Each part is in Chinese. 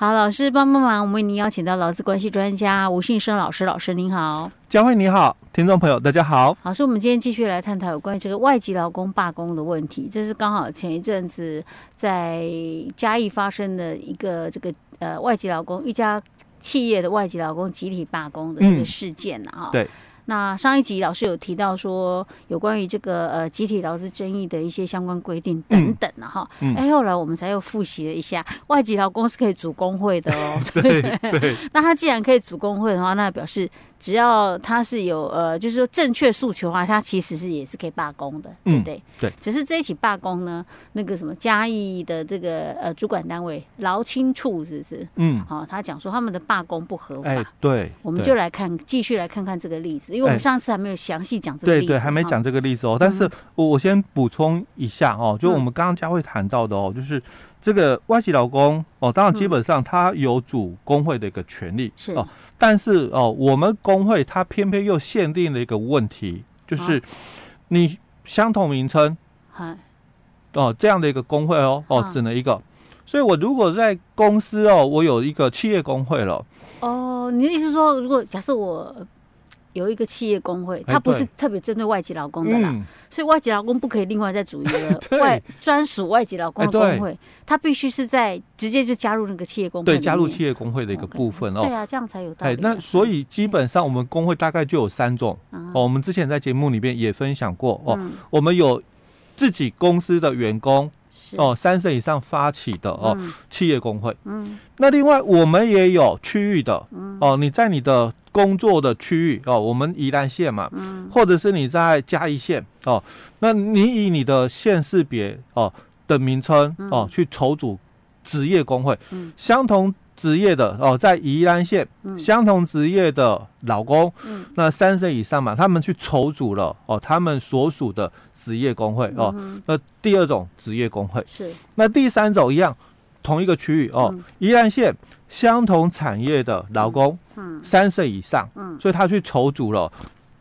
好，老师帮帮忙，我们为您邀请到劳资关系专家吴信生老师，老师您好，佳慧你好，听众朋友大家好。老师，我们今天继续来探讨有关于这个外籍劳工罢工的问题，这是刚好前一阵子在嘉义发生的一个这个呃外籍劳工一家企业的外籍劳工集体罢工的这个事件啊。对。那上一集老师有提到说，有关于这个呃集体劳资争议的一些相关规定等等啊哈，哎、嗯欸，后来我们才又复习了一下，外籍劳工是可以组工会的哦。对 对。那他既然可以组工会的话，那表示。只要他是有呃，就是说正确诉求的话，他其实是也是可以罢工的，对不对？嗯、对。只是这一起罢工呢，那个什么嘉义的这个呃主管单位劳青处是不是？嗯。好、哦，他讲说他们的罢工不合法。哎、对。我们就来看，继续来看看这个例子，因为我们上次还没有详细讲这个例子。对对，还没讲这个例子哦。但是我我先补充一下哦，就我们刚刚佳慧谈到的哦，就是。这个外籍劳工哦，当然基本上他有主工会的一个权利、嗯、是。哦，但是哦，我们工会它偏偏又限定了一个问题，就是你相同名称，哦这样的一个工会哦哦只能一个，所以我如果在公司哦，我有一个企业工会了。哦，你的意思说，如果假设我。有一个企业工会，它不是特别针对外籍劳工的啦，嗯、所以外籍劳工不可以另外再组一个外专属外籍劳工的工会，它必须是在直接就加入那个企业工会，对，加入企业工会的一个部分哦。对啊，这样才有道理、啊。那所以基本上我们工会大概就有三种、嗯、哦。我们之前在节目里面也分享过哦，嗯、我们有自己公司的员工。哦，三岁以上发起的哦，嗯、企业工会。嗯，那另外我们也有区域的。嗯，哦，你在你的工作的区域哦，我们宜兰县嘛，嗯，或者是你在嘉义县哦，那你以你的县市别哦的名称哦去筹组职业工会，嗯，相同职业的哦，在宜兰县，嗯，相同职业的老公，嗯，那三岁以上嘛，他们去筹组了哦，他们所属的。职业工会哦，那第二种职业工会。是，那第三种一样，同一个区域哦，宜兰县相同产业的劳工，嗯，三岁以上，嗯，所以他去筹组了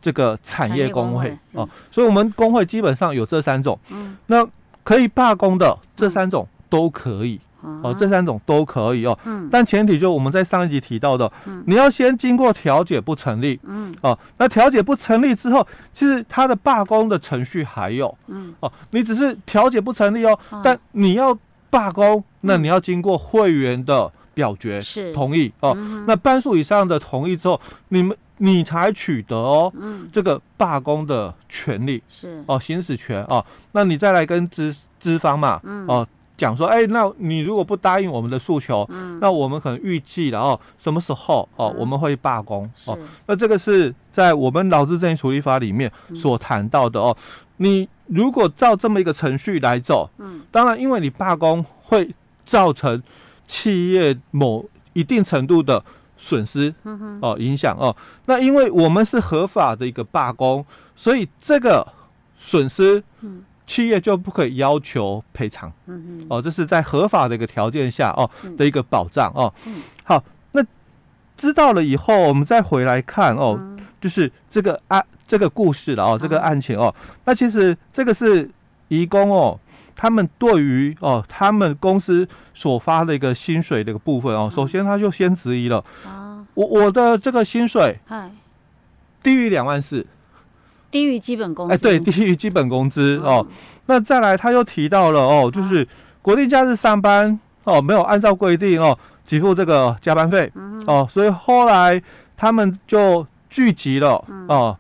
这个产业工会哦，所以我们工会基本上有这三种，嗯，那可以罢工的这三种都可以。哦，这三种都可以哦，嗯，但前提就我们在上一集提到的，嗯，你要先经过调解不成立，嗯，哦，那调解不成立之后，其实他的罢工的程序还有，嗯，哦，你只是调解不成立哦，但你要罢工，那你要经过会员的表决是。同意哦，那半数以上的同意之后，你们你才取得哦，嗯，这个罢工的权利是。哦，行使权哦，那你再来跟资资方嘛，嗯，哦。讲说，哎，那你如果不答应我们的诉求，嗯，那我们可能预计了哦，什么时候哦，我们会罢工哦。那这个是在我们劳资争议处理法里面所谈到的哦。你如果照这么一个程序来走，嗯，当然，因为你罢工会造成企业某一定程度的损失，哦，影响哦。那因为我们是合法的一个罢工，所以这个损失，嗯。企业就不可以要求赔偿，嗯哦，这是在合法的一个条件下哦的一个保障哦。好，那知道了以后，我们再回来看哦，就是这个案这个故事了哦，这个案情哦。那其实这个是移工哦，他们对于哦他们公司所发的一个薪水的一个部分哦，首先他就先质疑了啊，我我的这个薪水低于两万四。低于基本工资，哎，对，低于基本工资哦。那再来，他又提到了哦，就是国定假日上班哦，没有按照规定哦，给付这个加班费哦，所以后来他们就聚集了哦，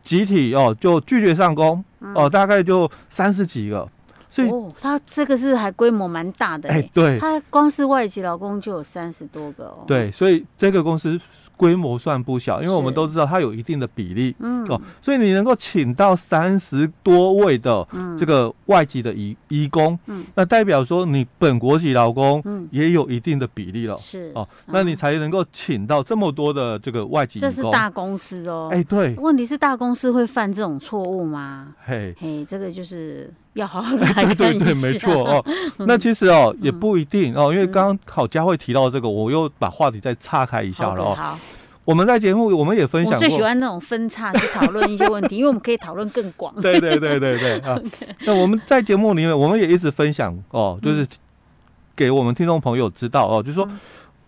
集体哦就拒绝上工哦，大概就三十几个。所以哦，他这个是还规模蛮大的，哎，对，他光是外籍劳工就有三十多个哦。对，所以这个公司。规模算不小，因为我们都知道它有一定的比例，嗯。哦，所以你能够请到三十多位的这个外籍的移移工，嗯，那代表说你本国籍劳工也有一定的比例了，是哦，那你才能够请到这么多的这个外籍。这是大公司哦，哎，对，问题是大公司会犯这种错误吗？嘿，嘿，这个就是要好好来 看一下。对对对，没错哦。那其实哦也不一定哦，因为刚刚好佳慧提到这个，我又把话题再岔开一下了哦。我们在节目我们也分享过，我最喜欢那种分叉去讨论一些问题，因为我们可以讨论更广。对对对对对啊！那我们在节目里面，我们也一直分享哦，就是给我们听众朋友知道哦，就是说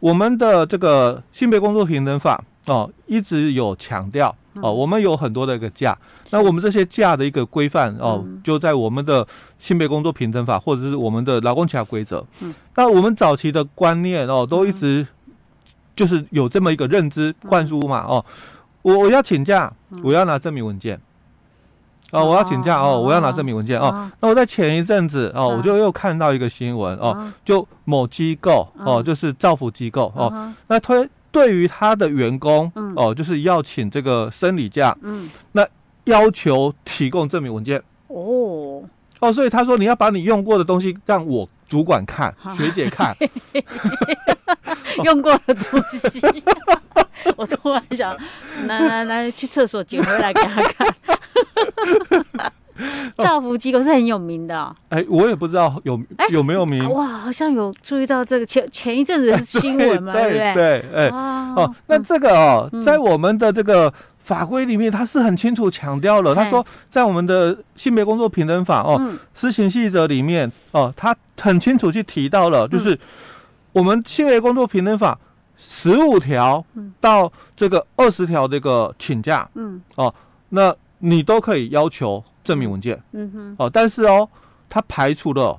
我们的这个性别工作平等法哦，一直有强调哦，我们有很多的一个假，那我们这些假的一个规范哦，就在我们的性别工作平等法或者是我们的劳工其他规则。那我们早期的观念哦，都一直就是有这么一个认知灌输嘛哦，我我要请假，我要拿证明文件。哦，我要请假哦，我要拿证明文件哦。那我在前一阵子哦，我就又看到一个新闻哦，就某机构哦，就是造福机构哦，那推对于他的员工哦，就是要请这个生理假，嗯，那要求提供证明文件。哦。哦，所以他说你要把你用过的东西让我主管看，学姐看，用过的东西，我突然想来来来去厕所捡回来给他看。照服机构是很有名的。哦，哎、欸，我也不知道有有没有名。哇，好像有注意到这个前前一阵子的新闻嘛，对不对？对，哎，哦，那这个哦，嗯、在我们的这个法规里面，它是很清楚强调了。他、嗯、说，在我们的性别工作平等法哦，嗯、施行细则里面哦，他很清楚去提到了，就是我们性别工作平等法十五条到这个二十条这个请假，嗯，哦，那。你都可以要求证明文件，嗯哼，哦，但是哦，他排除了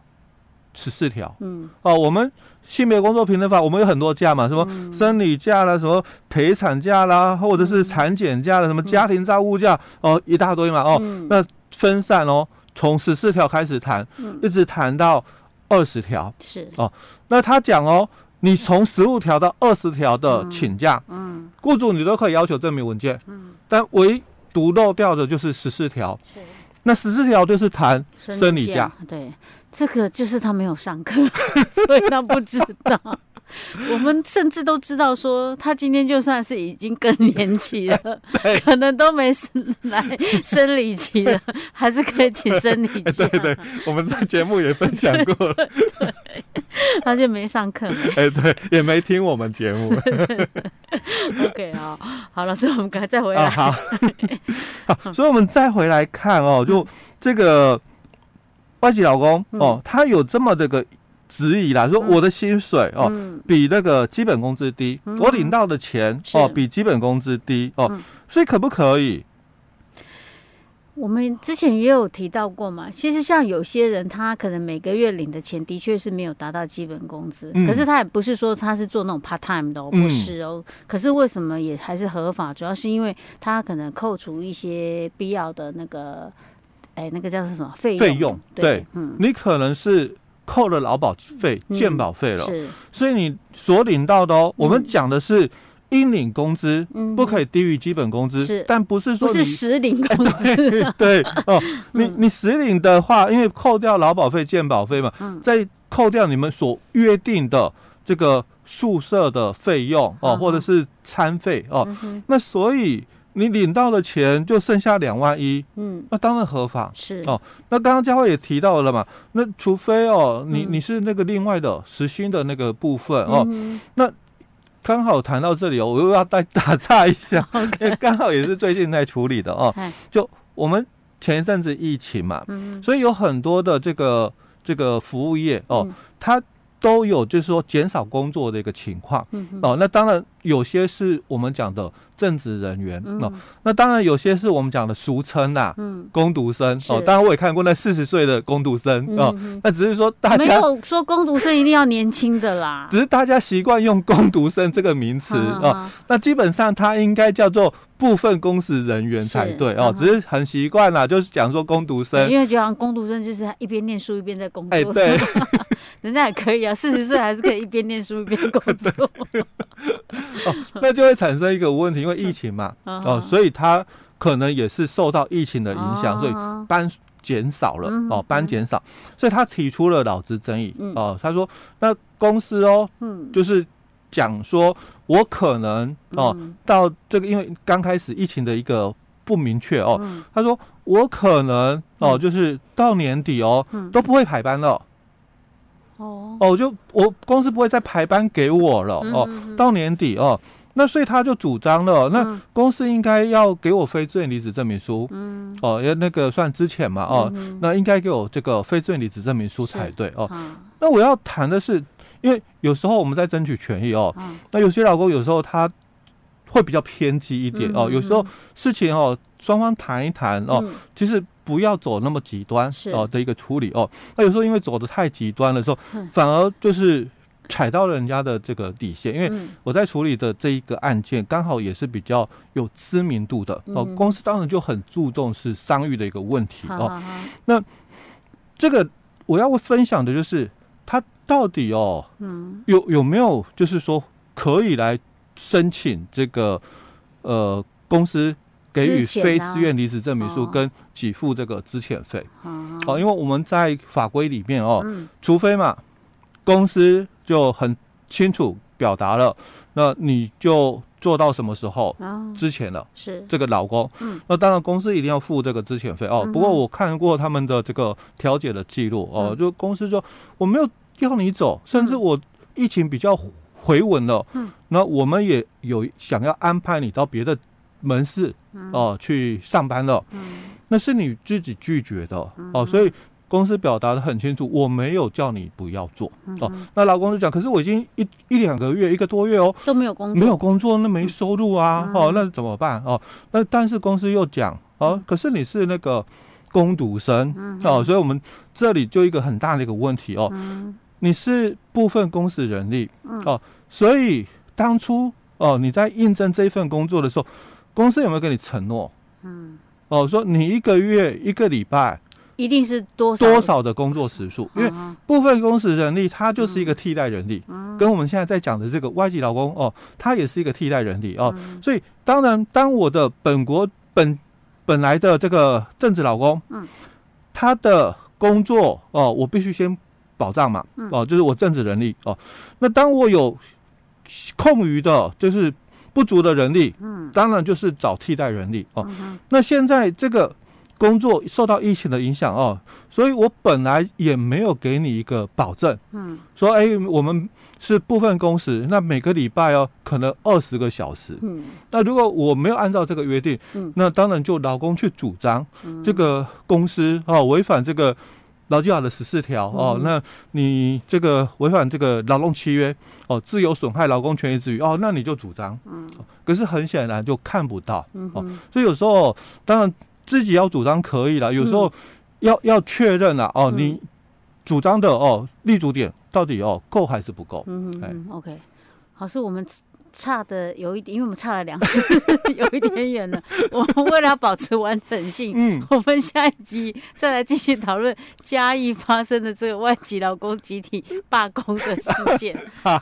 十四条，嗯，哦，我们性别工作平等法，我们有很多假嘛，什么生理假啦，什么陪产假啦，或者是产检假啦，什么家庭照顾假，哦，一大堆嘛，哦，那分散哦，从十四条开始谈，一直谈到二十条，是。哦，那他讲哦，你从十五条到二十条的请假，嗯，雇主你都可以要求证明文件，嗯，但唯独漏掉的就是十四条，是。那十四条就是谈生理假，对，这个就是他没有上课，所以他不知道。我们甚至都知道说，他今天就算是已经更年期了，可能都没来生理期了，还是可以请生理假。对对，我们在节目也分享过了，他就没上课，哎，对，也没听我们节目。OK 啊，好了，所以我们赶快再回来。好，好，所以我们再回来看哦，就这个外籍老公哦，他有这么这个。质疑啦，说我的薪水哦比那个基本工资低，我领到的钱哦比基本工资低哦，所以可不可以？我们之前也有提到过嘛，其实像有些人，他可能每个月领的钱的确是没有达到基本工资，可是他也不是说他是做那种 part time 的哦，不是哦。可是为什么也还是合法？主要是因为他可能扣除一些必要的那个，哎，那个叫做什么费用？费用对，嗯，你可能是。扣了劳保费、健保费了，是，所以你所领到的哦，我们讲的是应领工资，不可以低于基本工资，但不是说不是实领工资，对哦，你你实领的话，因为扣掉劳保费、健保费嘛，再扣掉你们所约定的这个宿舍的费用哦，或者是餐费哦，那所以。你领到的钱就剩下两万一，嗯，那当然合法。是。哦。那刚刚佳慧也提到了嘛，那除非哦，你你是那个另外的实薪的那个部分哦，那刚好谈到这里哦，我又要再打岔一下，因为刚好也是最近在处理的哦。就我们前一阵子疫情嘛，嗯。所以有很多的这个这个服务业哦，它都有就是说减少工作的一个情况嗯哦。那当然有些是我们讲的。正职人员哦，那当然有些是我们讲的俗称呐，嗯，工读生哦，当然我也看过那四十岁的工读生哦，那只是说大家没有说工读生一定要年轻的啦，只是大家习惯用工读生这个名词哦，那基本上他应该叫做部分公职人员才对哦，只是很习惯啦，就是讲说工读生，因为就像工读生就是一边念书一边在工作，哎，对，人家也可以啊，四十岁还是可以一边念书一边工作，哦，那就会产生一个问题，因为疫情嘛，哦，所以他可能也是受到疫情的影响，所以班减少了哦，班减少，所以他提出了劳资争议哦。他说，那公司哦，就是讲说我可能哦，到这个因为刚开始疫情的一个不明确哦，他说我可能哦，就是到年底哦都不会排班了，哦。哦，就我公司不会再排班给我了哦，到年底哦。那所以他就主张了，那公司应该要给我非自愿离职证明书，嗯，哦，要那个算之前嘛，哦，那应该给我这个非自愿离职证明书才对哦。那我要谈的是，因为有时候我们在争取权益哦，那有些老公有时候他会比较偏激一点哦，有时候事情哦，双方谈一谈哦，其实不要走那么极端哦的一个处理哦。那有时候因为走的太极端的时候，反而就是。踩到了人家的这个底线，因为我在处理的这一个案件，刚好也是比较有知名度的哦。公司当然就很注重是商誉的一个问题哦。那这个我要分享的就是，他到底哦，有有没有就是说可以来申请这个呃公司给予非自愿离职证明书跟给付这个资遣费哦？因为我们在法规里面哦，除非嘛公司。就很清楚表达了，那你就做到什么时候之前了？是这个老公，嗯，那当然公司一定要付这个资遣费哦。不过我看过他们的这个调解的记录哦，就公司说我没有要你走，甚至我疫情比较回稳了，嗯，那我们也有想要安排你到别的门市哦去上班了，嗯，那是你自己拒绝的哦，所以。公司表达的很清楚，我没有叫你不要做、嗯、哦。那老公就讲，可是我已经一一两个月、一个多月哦，都没有工作，没有工作，那没收入啊，嗯、哦，那怎么办？哦？那但是公司又讲哦，可是你是那个工读生、嗯、哦，所以我们这里就一个很大的一个问题哦，嗯、你是部分公司人力、嗯、哦，所以当初哦你在应征这份工作的时候，公司有没有跟你承诺？嗯，哦，说你一个月一个礼拜。一定是多多少的工作时数，因为部分公司人力，它就是一个替代人力，跟我们现在在讲的这个外籍劳工哦，它也是一个替代人力哦。所以当然，当我的本国本本来的这个正职老公，嗯，他的工作哦，我必须先保障嘛，哦，就是我正职人力哦。那当我有空余的，就是不足的人力，嗯，当然就是找替代人力哦。那现在这个。工作受到疫情的影响哦，所以我本来也没有给你一个保证，嗯，说哎，我们是部分工时，那每个礼拜哦，可能二十个小时，嗯，那如果我没有按照这个约定，嗯，那当然就劳工去主张，这个公司哦违反这个劳基法的十四条哦，那你这个违反这个劳动契约哦，自由损害劳工权益之余哦，那你就主张，嗯，可是很显然就看不到，哦，所以有时候当然。自己要主张可以了，有时候要、嗯、要确认了哦，你主张的哦立足点到底哦够还是不够？嗯嗯，OK，好，是我们差的有一点，因为我们差了两次，有一点远了。我们为了要保持完整性，嗯，我们下一集再来继续讨论嘉义发生的这个外籍劳工集体罢工的事件。好。